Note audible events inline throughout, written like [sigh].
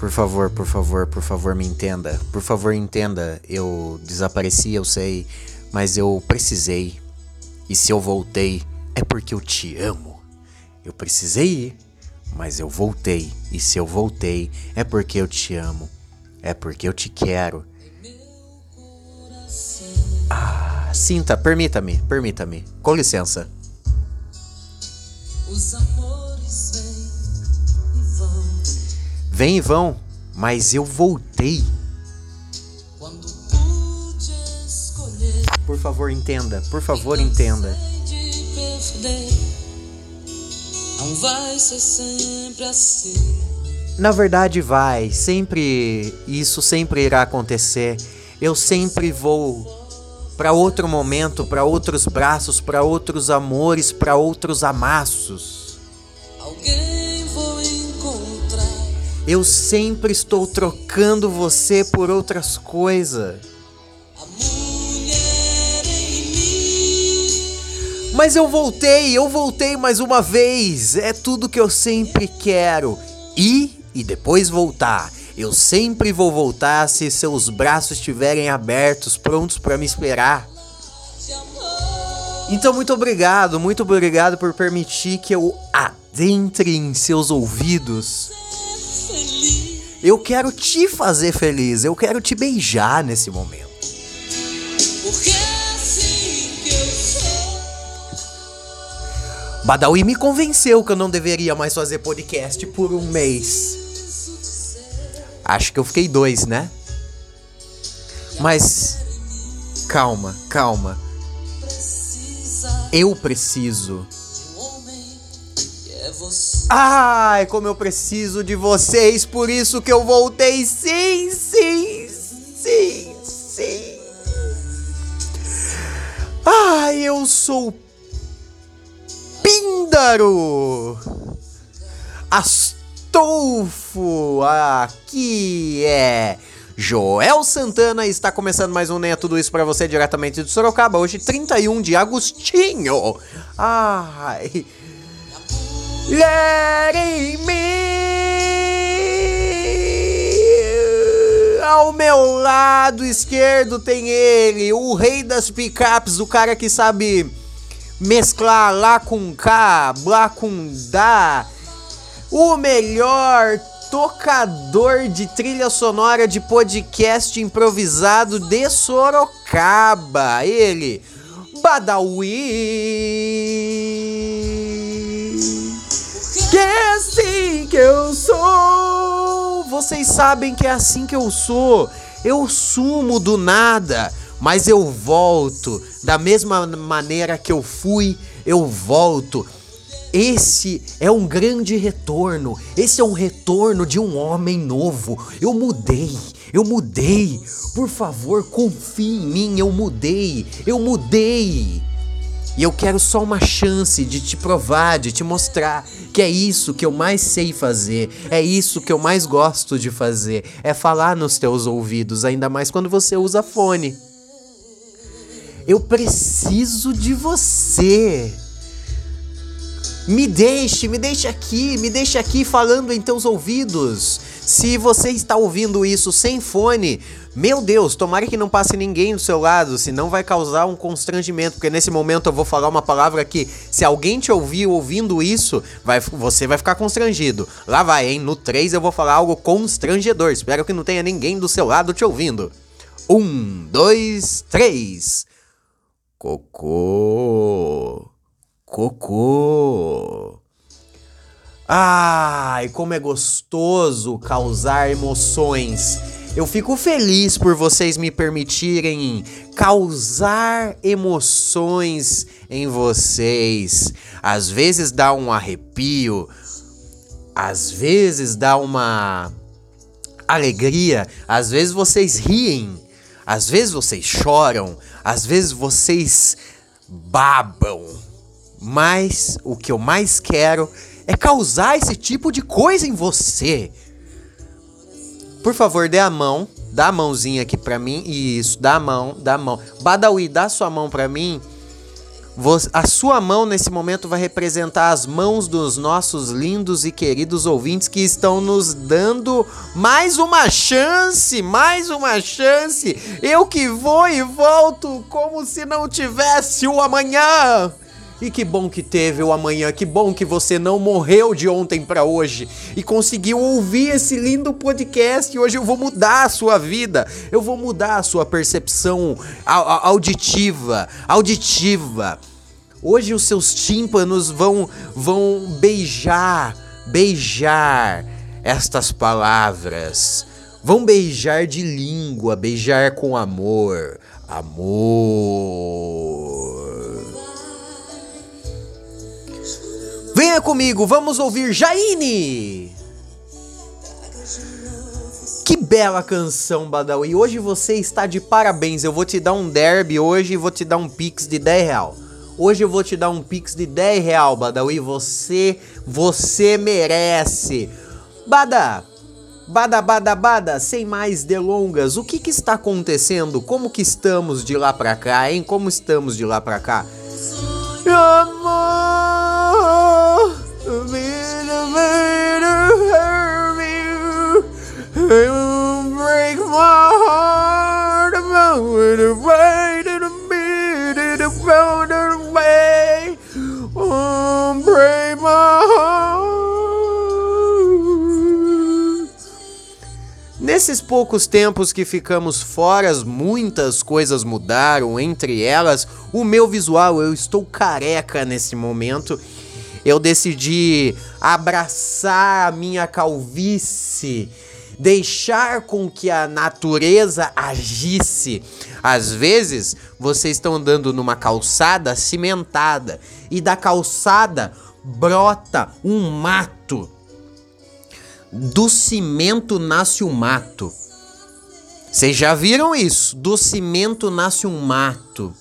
Por favor, por favor, por favor, me entenda. Por favor, entenda. Eu desapareci, eu sei, mas eu precisei. E se eu voltei, é porque eu te amo. Eu precisei ir, mas eu voltei. E se eu voltei, é porque eu te amo. É porque eu te quero. Ah, sinta, permita-me, permita-me. Com licença. Os amores Vêm e vão, mas eu voltei. Por favor, entenda, por favor, entenda. Não vai ser sempre assim. Na verdade, vai, sempre isso sempre irá acontecer. Eu sempre vou para outro momento, para outros braços, para outros amores, para outros amassos. Eu sempre estou trocando você por outras coisas. Mas eu voltei, eu voltei mais uma vez. É tudo que eu sempre quero. Ir e depois voltar. Eu sempre vou voltar se seus braços estiverem abertos, prontos para me esperar. Então, muito obrigado, muito obrigado por permitir que eu adentre em seus ouvidos. Eu quero te fazer feliz, eu quero te beijar nesse momento. Porque assim que eu sou. Badawi me convenceu que eu não deveria mais fazer podcast por um mês. Acho que eu fiquei dois, né? Mas calma, calma. Eu preciso. Ai, como eu preciso de vocês, por isso que eu voltei. Sim, sim, sim, sim. Ai, eu sou Píndaro. As Astolfo. Aqui é Joel Santana está começando mais um é Tudo Isso para você diretamente de Sorocaba. Hoje, 31 de Agostinho. Ai. Let me. Ao meu lado esquerdo tem ele, o rei das picapes, o cara que sabe mesclar lá com cá, lá com dá o melhor tocador de trilha sonora de podcast improvisado de Sorocaba. Ele, Badawi. Que é assim que eu sou. Vocês sabem que é assim que eu sou. Eu sumo do nada, mas eu volto da mesma maneira que eu fui. Eu volto esse é um grande retorno. Esse é um retorno de um homem novo. Eu mudei. Eu mudei. Por favor, confie em mim. Eu mudei. Eu mudei. E eu quero só uma chance de te provar, de te mostrar que é isso que eu mais sei fazer, é isso que eu mais gosto de fazer, é falar nos teus ouvidos, ainda mais quando você usa fone. Eu preciso de você. Me deixe, me deixe aqui, me deixe aqui falando em teus ouvidos. Se você está ouvindo isso sem fone, meu Deus, tomara que não passe ninguém do seu lado, senão vai causar um constrangimento, porque nesse momento eu vou falar uma palavra que, se alguém te ouvir ouvindo isso, vai, você vai ficar constrangido. Lá vai, hein? No 3 eu vou falar algo constrangedor. Espero que não tenha ninguém do seu lado te ouvindo. Um, dois, três. Cocô. Cocô. Ai, como é gostoso causar emoções. Eu fico feliz por vocês me permitirem causar emoções em vocês. Às vezes dá um arrepio, às vezes dá uma alegria, às vezes vocês riem, às vezes vocês choram, às vezes vocês babam. Mas o que eu mais quero é causar esse tipo de coisa em você. Por favor, dê a mão. Dá a mãozinha aqui pra mim. Isso, dá a mão, dá a mão. Badawi, dá a sua mão pra mim. A sua mão nesse momento vai representar as mãos dos nossos lindos e queridos ouvintes que estão nos dando mais uma chance, mais uma chance. Eu que vou e volto como se não tivesse o amanhã. E que bom que teve o amanhã, que bom que você não morreu de ontem para hoje e conseguiu ouvir esse lindo podcast. Hoje eu vou mudar a sua vida, eu vou mudar a sua percepção auditiva, auditiva. Hoje os seus tímpanos vão vão beijar, beijar estas palavras. Vão beijar de língua, beijar com amor. Amor. Venha comigo, vamos ouvir Jaine. Que bela canção, Badawi. Hoje você está de parabéns. Eu vou te dar um derby hoje e vou te dar um pix de 10 real. Hoje eu vou te dar um pix de 10 real, Badawi. Você, você merece. Bada, Bada, bada, bada, sem mais delongas, o que que está acontecendo? Como que estamos de lá pra cá, hein? Como estamos de lá pra cá? Amor, break Nesses poucos tempos que ficamos fora, muitas coisas mudaram, entre elas o meu visual. Eu estou careca nesse momento. Eu decidi abraçar a minha calvície, deixar com que a natureza agisse. Às vezes, vocês estão andando numa calçada cimentada e da calçada brota um mato do cimento nasce o mato. Vocês já viram isso? Do cimento nasce um mato.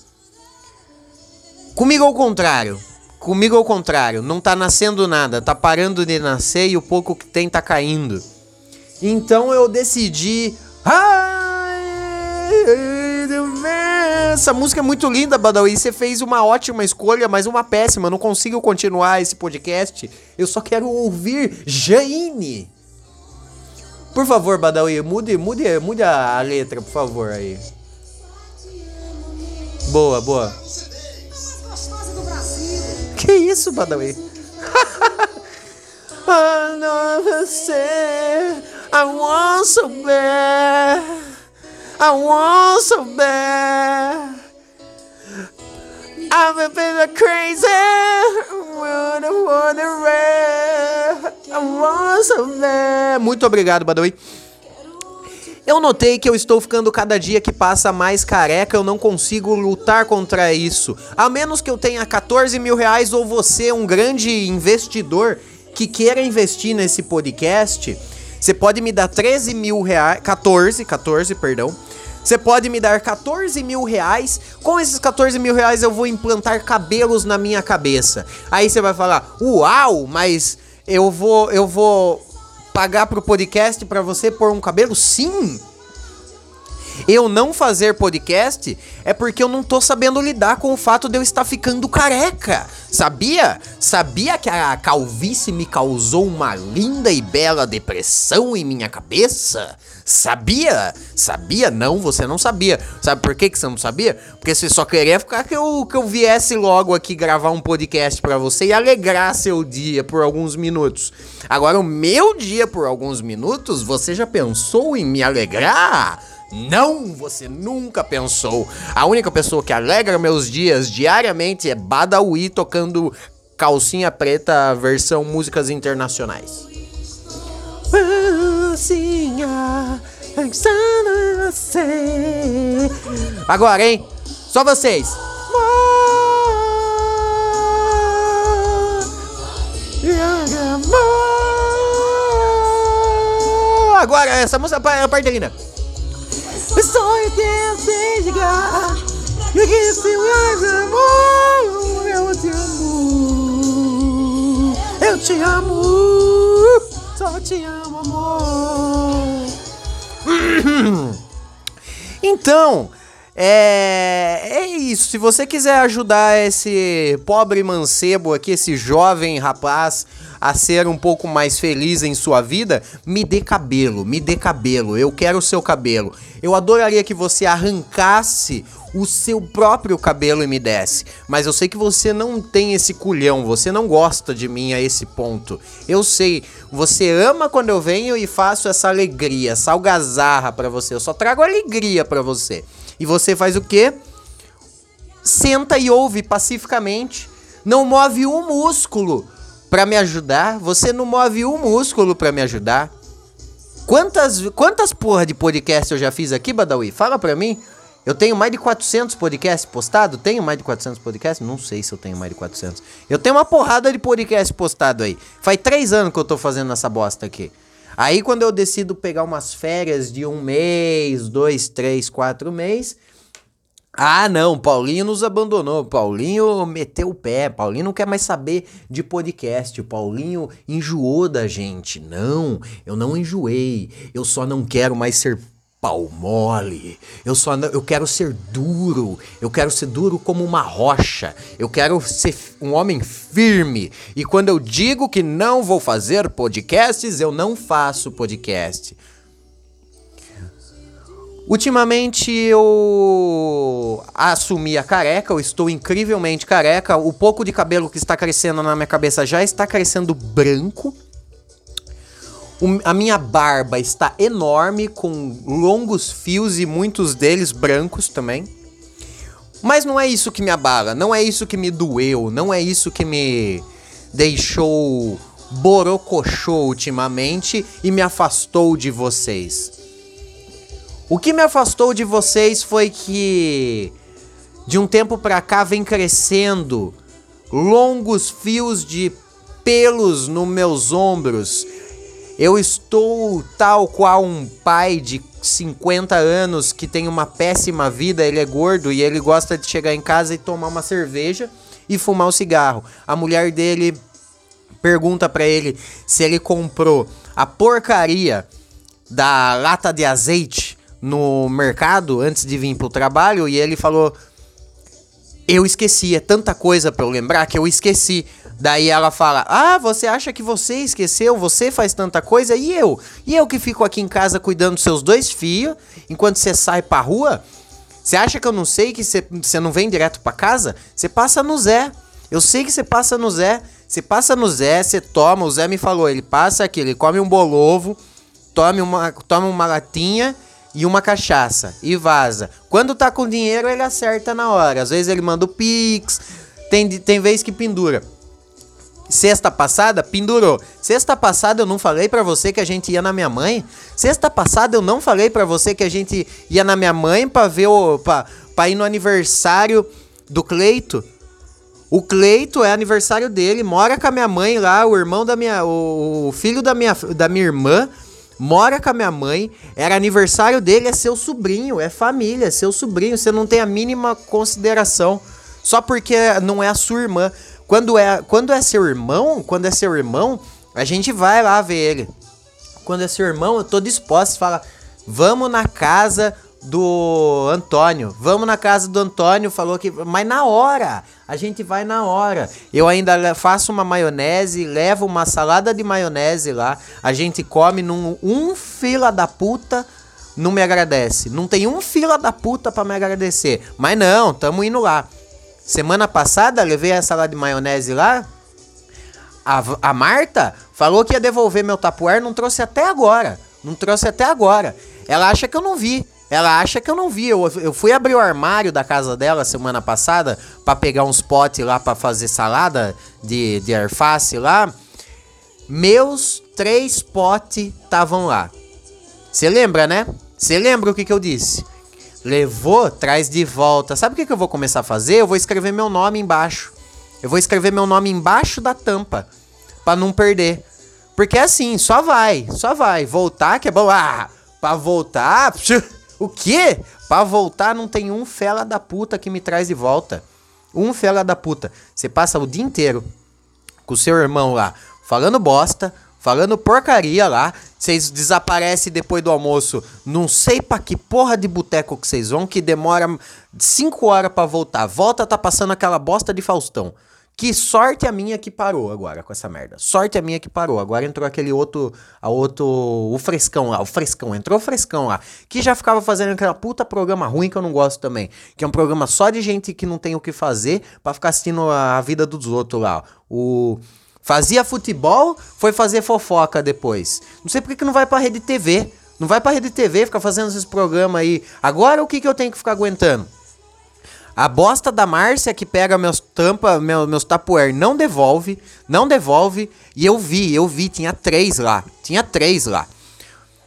Comigo ao contrário. Comigo ao contrário. Não tá nascendo nada. Tá parando de nascer e o pouco que tem tá caindo. Então eu decidi. Essa música é muito linda, Badawi. Você fez uma ótima escolha, mas uma péssima. Eu não consigo continuar esse podcast. Eu só quero ouvir Jaine. Por favor, Badawi, mude, mude, mude a, letra, por favor, aí. Boa, boa. Que isso, Badawi? [laughs] I você, I want so bad, I want so bad. I've been crazy, wanna, wanna, I so bad. Muito obrigado, Badawi. Eu notei que eu estou ficando cada dia que passa mais careca, eu não consigo lutar contra isso. A menos que eu tenha 14 mil reais ou você, um grande investidor, que queira investir nesse podcast, você pode me dar 13 mil reais, 14, 14, perdão, você pode me dar 14 mil reais. Com esses 14 mil reais eu vou implantar cabelos na minha cabeça. Aí você vai falar, uau, mas eu vou, eu vou pagar pro podcast para você pôr um cabelo? Sim. Eu não fazer podcast é porque eu não tô sabendo lidar com o fato de eu estar ficando careca. Sabia? Sabia que a calvície me causou uma linda e bela depressão em minha cabeça? Sabia? Sabia? Não, você não sabia. Sabe por que, que você não sabia? Porque você só queria ficar que eu, que eu viesse logo aqui gravar um podcast para você e alegrar seu dia por alguns minutos. Agora, o meu dia por alguns minutos, você já pensou em me alegrar? Não, você nunca pensou. A única pessoa que alegra meus dias diariamente é Badawi tocando calcinha preta versão músicas internacionais. Agora, hein? Só vocês. Agora, essa música é a parte linda. Que eu sei chegar. E que se mais amor, eu te amo. Eu te amo. Só te amo, amor. [coughs] Então, É, é isso. Se você quiser ajudar esse pobre mancebo aqui, esse jovem rapaz, a ser um pouco mais feliz em sua vida, me dê cabelo, me dê cabelo. Eu quero o seu cabelo. Eu adoraria que você arrancasse o seu próprio cabelo e me desse. Mas eu sei que você não tem esse culhão, você não gosta de mim a esse ponto. Eu sei, você ama quando eu venho e faço essa alegria, essa algazarra para você. Eu só trago alegria para você. E você faz o quê? Senta e ouve pacificamente. Não move um músculo para me ajudar. Você não move um músculo para me ajudar. Quantas, quantas porra de podcast eu já fiz aqui, Badawi? Fala pra mim. Eu tenho mais de 400 podcasts postados? Tenho mais de 400 podcasts? Não sei se eu tenho mais de 400. Eu tenho uma porrada de podcast postado aí. Faz três anos que eu tô fazendo essa bosta aqui. Aí quando eu decido pegar umas férias de um mês, dois, três, quatro meses. Ah, não, Paulinho nos abandonou. Paulinho meteu o pé. Paulinho não quer mais saber de podcast. O Paulinho enjoou da gente. Não, eu não enjoei. Eu só não quero mais ser pau mole. Eu só não, eu quero ser duro. Eu quero ser duro como uma rocha. Eu quero ser um homem firme. E quando eu digo que não vou fazer podcasts, eu não faço podcast. Ultimamente eu assumi a careca, eu estou incrivelmente careca. O pouco de cabelo que está crescendo na minha cabeça já está crescendo branco. O, a minha barba está enorme, com longos fios e muitos deles brancos também. Mas não é isso que me abala, não é isso que me doeu, não é isso que me deixou borocochô ultimamente e me afastou de vocês. O que me afastou de vocês foi que de um tempo pra cá vem crescendo longos fios de pelos nos meus ombros eu estou tal qual um pai de 50 anos que tem uma péssima vida, ele é gordo e ele gosta de chegar em casa e tomar uma cerveja e fumar um cigarro. A mulher dele pergunta para ele se ele comprou a porcaria da lata de azeite no mercado antes de vir pro trabalho e ele falou: "Eu esqueci, é tanta coisa para eu lembrar que eu esqueci". Daí ela fala: Ah, você acha que você esqueceu? Você faz tanta coisa e eu? E eu que fico aqui em casa cuidando dos seus dois filhos enquanto você sai pra rua? Você acha que eu não sei que você não vem direto pra casa? Você passa no Zé. Eu sei que você passa no Zé. Você passa no Zé, você toma. O Zé me falou: ele passa aqui, ele come um bolovo, tome uma, toma uma latinha e uma cachaça e vaza. Quando tá com dinheiro, ele acerta na hora. Às vezes ele manda o Pix, tem, tem vez que pendura. Sexta passada, pendurou. Sexta passada eu não falei para você que a gente ia na minha mãe? Sexta passada eu não falei para você que a gente ia na minha mãe para ver o pra, pra ir no aniversário do Cleito? O Cleito é aniversário dele, mora com a minha mãe lá, o irmão da minha o filho da minha da minha irmã mora com a minha mãe, era aniversário dele, é seu sobrinho, é família, é seu sobrinho, você não tem a mínima consideração só porque não é a sua irmã. Quando é, quando é seu irmão, quando é seu irmão, a gente vai lá ver ele. Quando é seu irmão, eu tô disposto, fala, vamos na casa do Antônio. Vamos na casa do Antônio, falou que. Mas na hora! A gente vai na hora. Eu ainda faço uma maionese, levo uma salada de maionese lá. A gente come num um fila da puta. Não me agradece. Não tem um fila da puta para me agradecer. Mas não, tamo indo lá. Semana passada, levei a salada de maionese lá. A, a Marta falou que ia devolver meu tapuer, não trouxe até agora. Não trouxe até agora. Ela acha que eu não vi. Ela acha que eu não vi. Eu, eu fui abrir o armário da casa dela semana passada para pegar uns potes lá para fazer salada de, de alface lá. Meus três potes estavam lá. Você lembra, né? Você lembra o que, que eu disse? Levou, traz de volta. Sabe o que, que eu vou começar a fazer? Eu vou escrever meu nome embaixo. Eu vou escrever meu nome embaixo da tampa. para não perder. Porque é assim, só vai, só vai. Voltar que é bom. Ah, pra voltar. O quê? Pra voltar não tem um fela da puta que me traz de volta. Um fela da puta. Você passa o dia inteiro com o seu irmão lá, falando bosta, falando porcaria lá, Vocês desaparecem depois do almoço. Não sei pra que porra de boteco que vocês vão, que demora 5 horas para voltar. Volta, tá passando aquela bosta de Faustão. Que sorte a minha que parou agora com essa merda. Sorte a minha que parou. Agora entrou aquele outro, a outro, o frescão lá, o frescão, entrou o frescão lá, que já ficava fazendo aquela puta programa ruim que eu não gosto também, que é um programa só de gente que não tem o que fazer para ficar assistindo a vida dos outros lá. O fazia futebol, foi fazer fofoca depois. Não sei por que, que não vai pra rede TV. Não vai pra rede TV, ficar fazendo esses programas aí. Agora o que, que eu tenho que ficar aguentando? A bosta da Márcia que pega meus tampa, meu, meus tapuer não devolve, não devolve. E eu vi, eu vi, tinha três lá. Tinha três lá.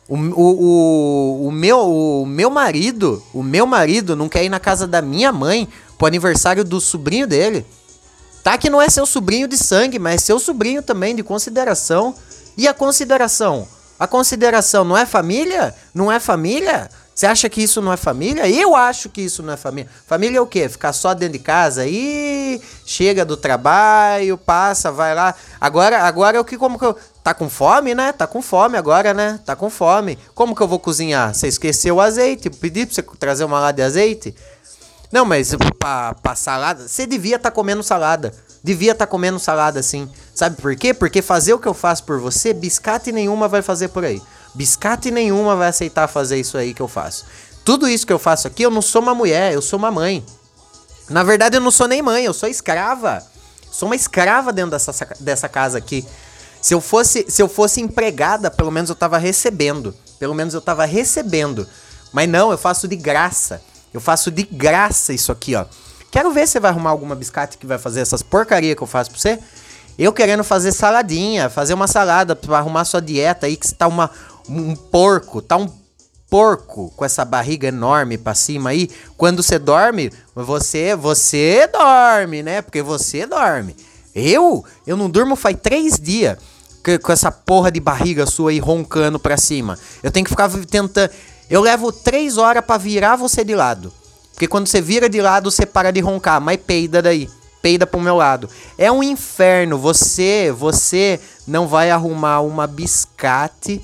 O, o, o, o, meu, o meu marido, o meu marido não quer ir na casa da minha mãe pro aniversário do sobrinho dele. Tá que não é seu sobrinho de sangue, mas é seu sobrinho também de consideração. E a consideração? A consideração não é família? Não é família? Você acha que isso não é família? Eu acho que isso não é família. Família é o quê? Ficar só dentro de casa e chega do trabalho, passa, vai lá. Agora, agora é o que como que eu tá com fome, né? Tá com fome agora, né? Tá com fome. Como que eu vou cozinhar? Você esqueceu o azeite? Pedi para você trazer uma lata de azeite? Não, mas pra, salada, você devia estar tá comendo salada. Devia estar tá comendo salada sim. Sabe por quê? Porque fazer o que eu faço por você, biscate nenhuma vai fazer por aí. Biscate nenhuma vai aceitar fazer isso aí que eu faço. Tudo isso que eu faço aqui, eu não sou uma mulher, eu sou uma mãe. Na verdade, eu não sou nem mãe, eu sou escrava. Sou uma escrava dentro dessa, dessa casa aqui. Se eu fosse, se eu fosse empregada, pelo menos eu tava recebendo. Pelo menos eu tava recebendo. Mas não, eu faço de graça. Eu faço de graça isso aqui, ó. Quero ver se você vai arrumar alguma biscate que vai fazer essas porcaria que eu faço pra você. Eu querendo fazer saladinha, fazer uma salada pra arrumar sua dieta aí, que tá uma, um porco, tá um porco com essa barriga enorme para cima aí. Quando você dorme, você você dorme, né? Porque você dorme. Eu, eu não durmo faz três dias com essa porra de barriga sua aí roncando pra cima. Eu tenho que ficar tentando. Eu levo três horas para virar você de lado. Porque quando você vira de lado, você para de roncar, mas peida daí. Peida pro meu lado. É um inferno. Você, você não vai arrumar uma biscate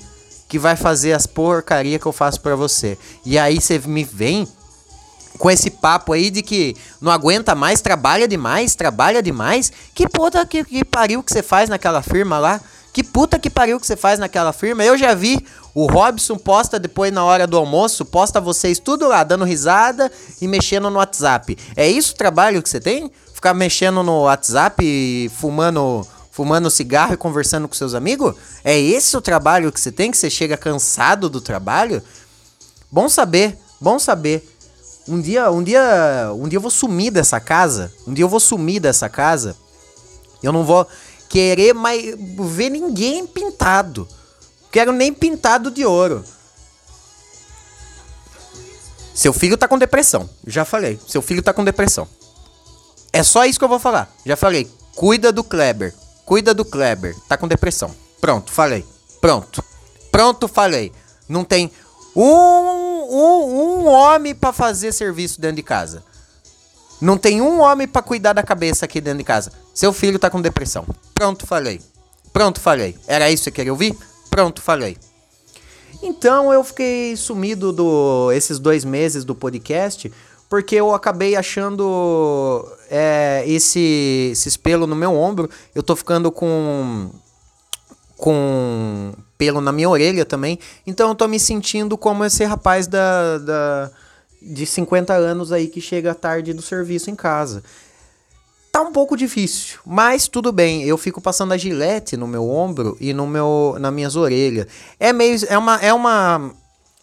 que vai fazer as porcaria que eu faço para você. E aí você me vem com esse papo aí de que não aguenta mais, trabalha demais, trabalha demais. Que puta que, que pariu que você faz naquela firma lá? Que puta que pariu que você faz naquela firma? Eu já vi o Robson posta depois na hora do almoço, posta vocês tudo lá, dando risada e mexendo no WhatsApp. É isso o trabalho que você tem? Ficar mexendo no WhatsApp e fumando fumando cigarro e conversando com seus amigos? É esse o trabalho que você tem, que você chega cansado do trabalho? Bom saber, bom saber. Um dia, um dia, um dia eu vou sumir dessa casa. Um dia eu vou sumir dessa casa. Eu não vou querer mais ver ninguém pintado. Quero nem pintado de ouro. Seu filho tá com depressão. Já falei. Seu filho tá com depressão. É só isso que eu vou falar. Já falei. Cuida do Kleber. Cuida do Kleber. Tá com depressão. Pronto, falei. Pronto. Pronto, falei. Não tem um, um, um homem para fazer serviço dentro de casa. Não tem um homem para cuidar da cabeça aqui dentro de casa. Seu filho tá com depressão. Pronto, falei. Pronto, falei. Era isso que queria ouvir? Pronto, falei. Então eu fiquei sumido do esses dois meses do podcast porque eu acabei achando é, esse, esse pelo no meu ombro. Eu tô ficando com com pelo na minha orelha também. Então eu tô me sentindo como esse rapaz da, da de 50 anos aí que chega tarde do serviço em casa. Tá um pouco difícil, mas tudo bem. Eu fico passando a gilete no meu ombro e no meu nas minhas orelhas. É meio é uma é uma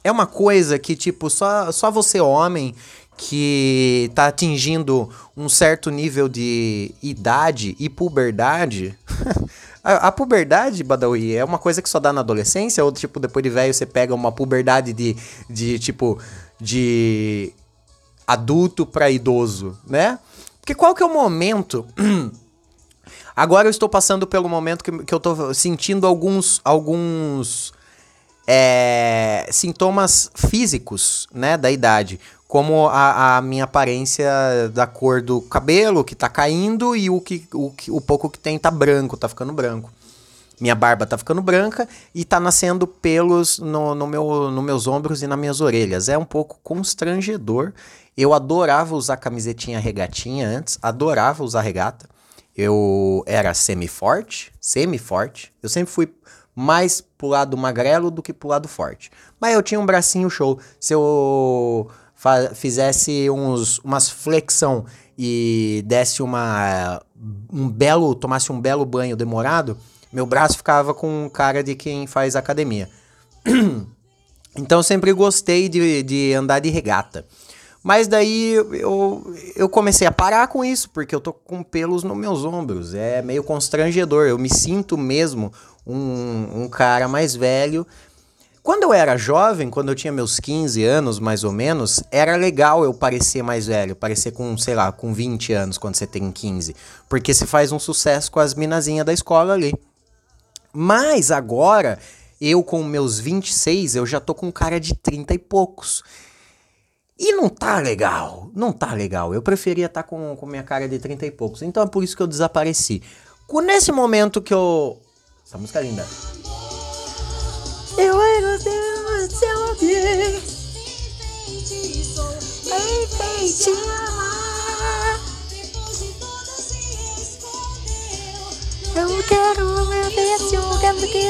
é uma coisa que tipo só só você homem que está atingindo um certo nível de idade e puberdade. [laughs] a, a, puberdade, Badawi, é uma coisa que só dá na adolescência? Ou, tipo, depois de velho você pega uma puberdade de, de tipo, de adulto para idoso, né? Porque qual que é o momento... [clears throat] Agora eu estou passando pelo momento que, que eu estou sentindo alguns, alguns é, sintomas físicos, né, da idade como a, a, minha aparência da cor do cabelo que tá caindo e o, que, o, o pouco que tem tá branco, tá ficando branco. Minha barba tá ficando branca e tá nascendo pelos no, no meu, nos meus ombros e nas minhas orelhas. É um pouco constrangedor. Eu adorava usar camisetinha regatinha antes, adorava usar regata. Eu era semi-forte, semi-forte. Eu sempre fui mais pro lado magrelo do que pro lado forte. Mas eu tinha um bracinho show. Se eu fizesse uns, umas flexão e desse uma um belo, tomasse um belo banho demorado, meu braço ficava com cara de quem faz academia. [clears throat] então sempre gostei de, de andar de regata. Mas daí eu, eu comecei a parar com isso, porque eu tô com pelos nos meus ombros. É meio constrangedor. Eu me sinto mesmo um, um cara mais velho. Quando eu era jovem, quando eu tinha meus 15 anos mais ou menos, era legal eu parecer mais velho, parecer com, sei lá, com 20 anos quando você tem 15. Porque se faz um sucesso com as minazinhas da escola ali. Mas agora, eu com meus 26, eu já tô com cara de 30 e poucos. E não tá legal, não tá legal. Eu preferia estar tá com, com minha cara de 30 e poucos. Então é por isso que eu desapareci. Nesse momento que eu. Essa música é linda. Eu era Deus, seu ouvir. te amar. Eu quero ver se eu quero que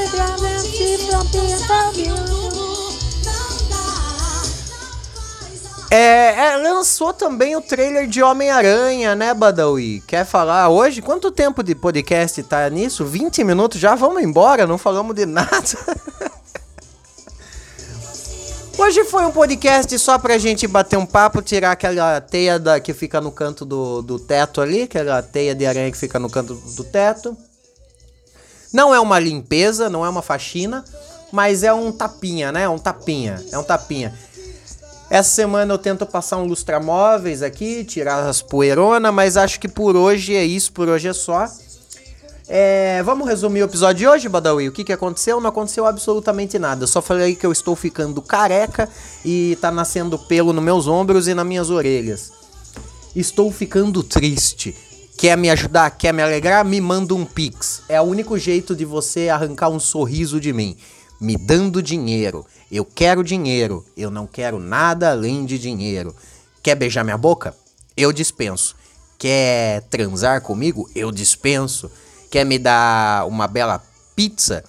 é, é, lançou também o trailer de Homem-Aranha, né, Badawi? Quer falar hoje? Quanto tempo de podcast tá nisso? 20 minutos já? Vamos embora, não falamos de nada. [laughs] Hoje foi um podcast só pra gente bater um papo, tirar aquela teia da, que fica no canto do, do teto ali, aquela teia de aranha que fica no canto do teto. Não é uma limpeza, não é uma faxina, mas é um tapinha, né? Um tapinha, é um tapinha. Essa semana eu tento passar um lustramóveis aqui, tirar as poeironas, mas acho que por hoje é isso, por hoje é só. É, vamos resumir o episódio de hoje, Badawi? O que, que aconteceu? Não aconteceu absolutamente nada. Eu só falei que eu estou ficando careca e tá nascendo pelo nos meus ombros e nas minhas orelhas. Estou ficando triste. Quer me ajudar? Quer me alegrar? Me manda um pix. É o único jeito de você arrancar um sorriso de mim. Me dando dinheiro. Eu quero dinheiro, eu não quero nada além de dinheiro. Quer beijar minha boca? Eu dispenso. Quer transar comigo? Eu dispenso. Quer me dar uma bela pizza?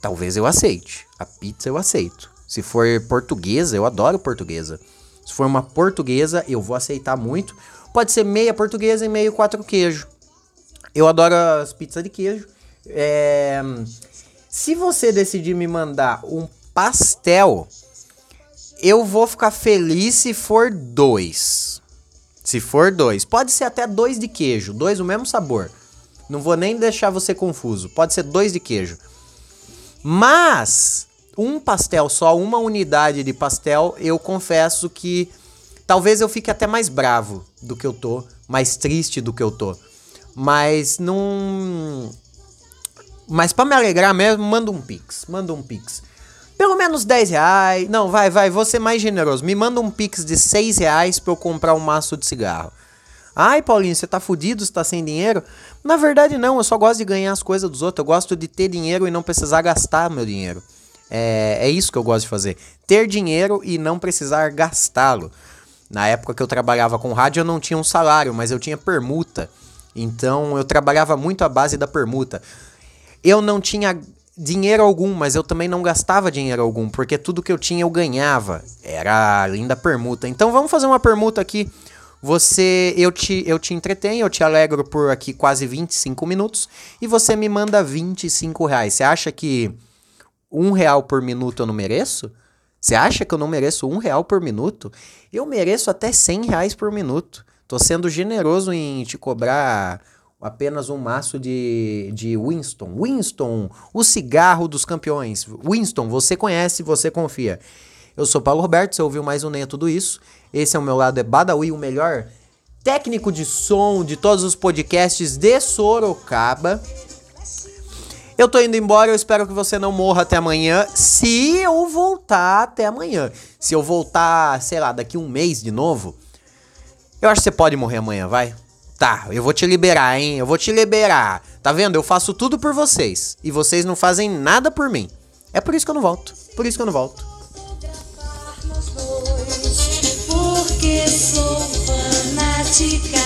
Talvez eu aceite. A pizza eu aceito. Se for portuguesa, eu adoro portuguesa. Se for uma portuguesa, eu vou aceitar muito. Pode ser meia portuguesa e meio quatro queijo. Eu adoro as pizzas de queijo. É... Se você decidir me mandar um pastel, eu vou ficar feliz se for dois. Se for dois. Pode ser até dois de queijo, dois o mesmo sabor. Não vou nem deixar você confuso. Pode ser dois de queijo. Mas um pastel só, uma unidade de pastel, eu confesso que talvez eu fique até mais bravo do que eu tô, mais triste do que eu tô. Mas não. Mas para me alegrar mesmo, manda um pix, manda um pix. Pelo menos 10 reais. Não, vai, vai, vou ser mais generoso. Me manda um pix de 6 reais pra eu comprar um maço de cigarro. Ai, Paulinho, você tá fudido, você tá sem dinheiro? Na verdade, não, eu só gosto de ganhar as coisas dos outros. Eu gosto de ter dinheiro e não precisar gastar meu dinheiro. É, é isso que eu gosto de fazer. Ter dinheiro e não precisar gastá-lo. Na época que eu trabalhava com rádio, eu não tinha um salário, mas eu tinha permuta. Então eu trabalhava muito à base da permuta. Eu não tinha dinheiro algum, mas eu também não gastava dinheiro algum, porque tudo que eu tinha eu ganhava. Era linda permuta. Então vamos fazer uma permuta aqui. Você, eu te, eu te entretenho, eu te alegro por aqui quase 25 minutos e você me manda 25 reais. Você acha que um real por minuto eu não mereço? Você acha que eu não mereço um real por minuto? Eu mereço até 100 reais por minuto. Tô sendo generoso em te cobrar apenas um maço de, de Winston. Winston, o cigarro dos campeões. Winston, você conhece, você confia. Eu sou Paulo Roberto, você ouviu mais um Nem é Tudo Isso. Esse é o meu lado, é Badawi, o melhor técnico de som de todos os podcasts de Sorocaba. Eu tô indo embora, eu espero que você não morra até amanhã. Se eu voltar até amanhã. Se eu voltar, sei lá, daqui um mês de novo, eu acho que você pode morrer amanhã, vai? Tá, eu vou te liberar, hein? Eu vou te liberar. Tá vendo? Eu faço tudo por vocês. E vocês não fazem nada por mim. É por isso que eu não volto. Por isso que eu não volto. Porque sou fanática.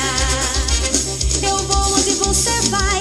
Eu vou onde você vai.